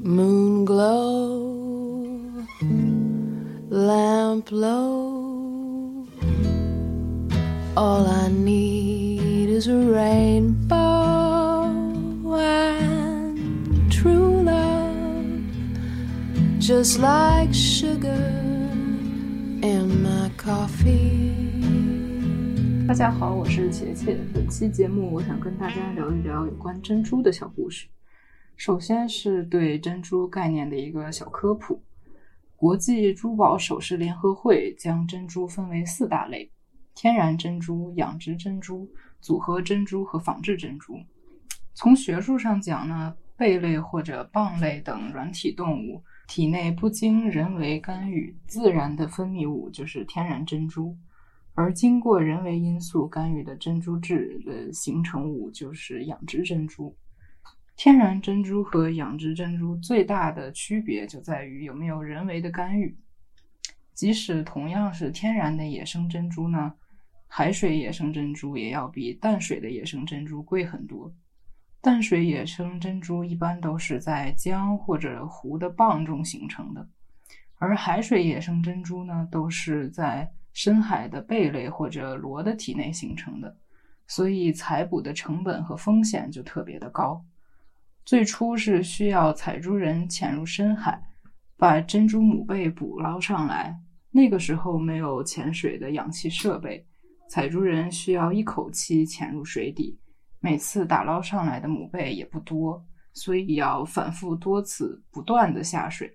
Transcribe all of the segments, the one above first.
Moon glow, lamp low. All I need is a rainbow and true love, just like sugar in my coffee. 大家好，我是茄茄。本期节目，我想跟大家聊一聊有关珍珠的小故事。首先是对珍珠概念的一个小科普。国际珠宝首饰联合会将珍珠分为四大类：天然珍珠、养殖珍珠、组合珍珠和仿制珍珠。从学术上讲呢，贝类或者蚌类等软体动物体内不经人为干预自然的分泌物就是天然珍珠，而经过人为因素干预的珍珠质的形成物就是养殖珍珠。天然珍珠和养殖珍珠最大的区别就在于有没有人为的干预。即使同样是天然的野生珍珠呢，海水野生珍珠也要比淡水的野生珍珠贵很多。淡水野生珍珠一般都是在江或者湖的蚌中形成的，而海水野生珍珠呢，都是在深海的贝类或者螺的体内形成的，所以采捕的成本和风险就特别的高。最初是需要采珠人潜入深海，把珍珠母贝捕捞上来。那个时候没有潜水的氧气设备，采珠人需要一口气潜入水底，每次打捞上来的母贝也不多，所以要反复多次不断的下水。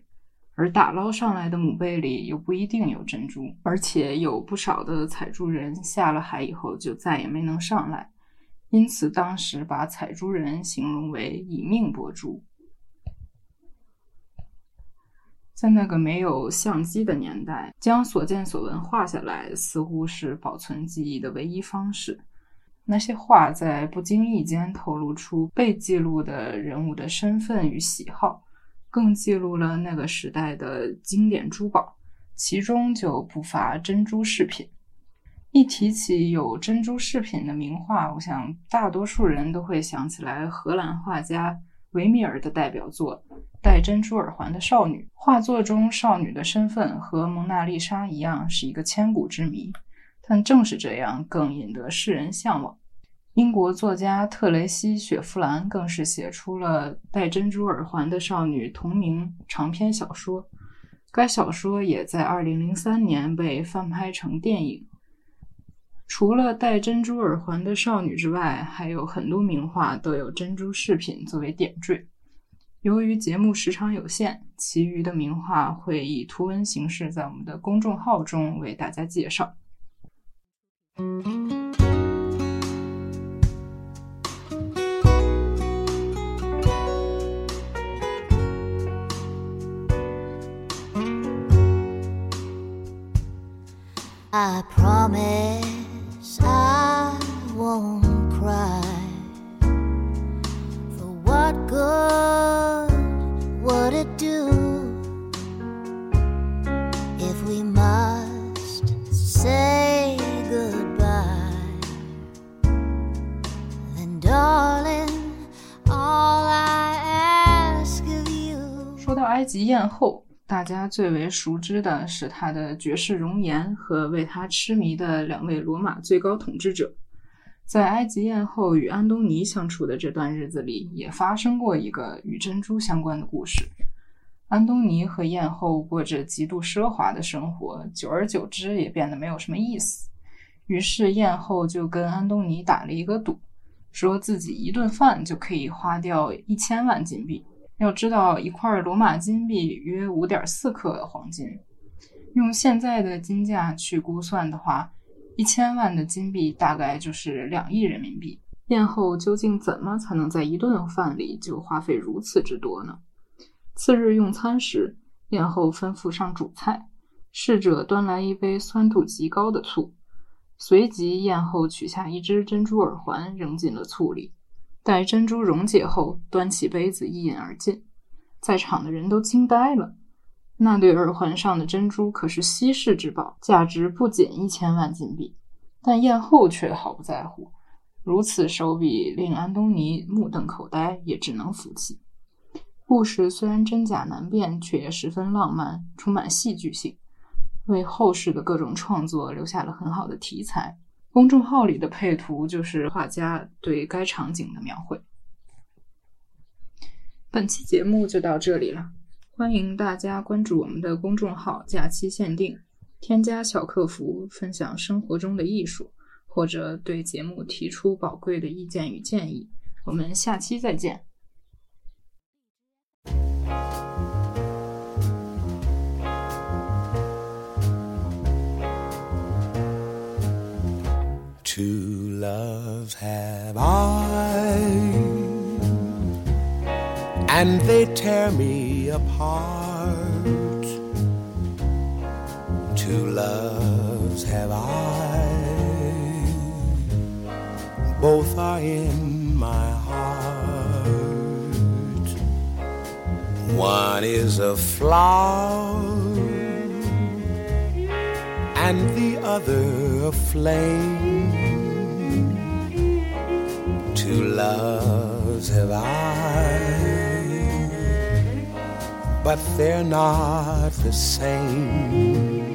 而打捞上来的母贝里又不一定有珍珠，而且有不少的采珠人下了海以后就再也没能上来。因此，当时把采珠人形容为以命博珠。在那个没有相机的年代，将所见所闻画下来，似乎是保存记忆的唯一方式。那些画在不经意间透露出被记录的人物的身份与喜好，更记录了那个时代的经典珠宝，其中就不乏珍珠饰品。一提起有珍珠饰品的名画，我想大多数人都会想起来荷兰画家维米尔的代表作《戴珍珠耳环的少女》。画作中少女的身份和蒙娜丽莎一样，是一个千古之谜。但正是这样，更引得世人向往。英国作家特雷西·雪弗兰更是写出了《戴珍珠耳环的少女》同名长篇小说。该小说也在2003年被翻拍成电影。除了戴珍珠耳环的少女之外，还有很多名画都有珍珠饰品作为点缀。由于节目时长有限，其余的名画会以图文形式在我们的公众号中为大家介绍。I promise 埃及艳后，大家最为熟知的是她的绝世容颜和为她痴迷的两位罗马最高统治者。在埃及艳后与安东尼相处的这段日子里，也发生过一个与珍珠相关的故事。安东尼和艳后过着极度奢华的生活，久而久之也变得没有什么意思。于是艳后就跟安东尼打了一个赌，说自己一顿饭就可以花掉一千万金币。要知道，一块罗马金币约五点四克黄金，用现在的金价去估算的话，一千万的金币大概就是两亿人民币。宴后究竟怎么才能在一顿饭里就花费如此之多呢？次日用餐时，宴后吩咐上主菜，侍者端来一杯酸度极高的醋，随即宴后取下一只珍珠耳环扔进了醋里。待珍珠溶解后，端起杯子一饮而尽，在场的人都惊呆了。那对耳环上的珍珠可是稀世之宝，价值不仅一千万金币。但艳后却毫不在乎，如此手笔令安东尼目瞪口呆，也只能服气。故事虽然真假难辨，却也十分浪漫，充满戏剧性，为后世的各种创作留下了很好的题材。公众号里的配图就是画家对该场景的描绘。本期节目就到这里了，欢迎大家关注我们的公众号“假期限定”，添加小客服分享生活中的艺术，或者对节目提出宝贵的意见与建议。我们下期再见。Two loves have I, and they tear me apart. Two loves have I, both are in my heart. One is a flower and the other a flame. Two loves have I, but they're not the same.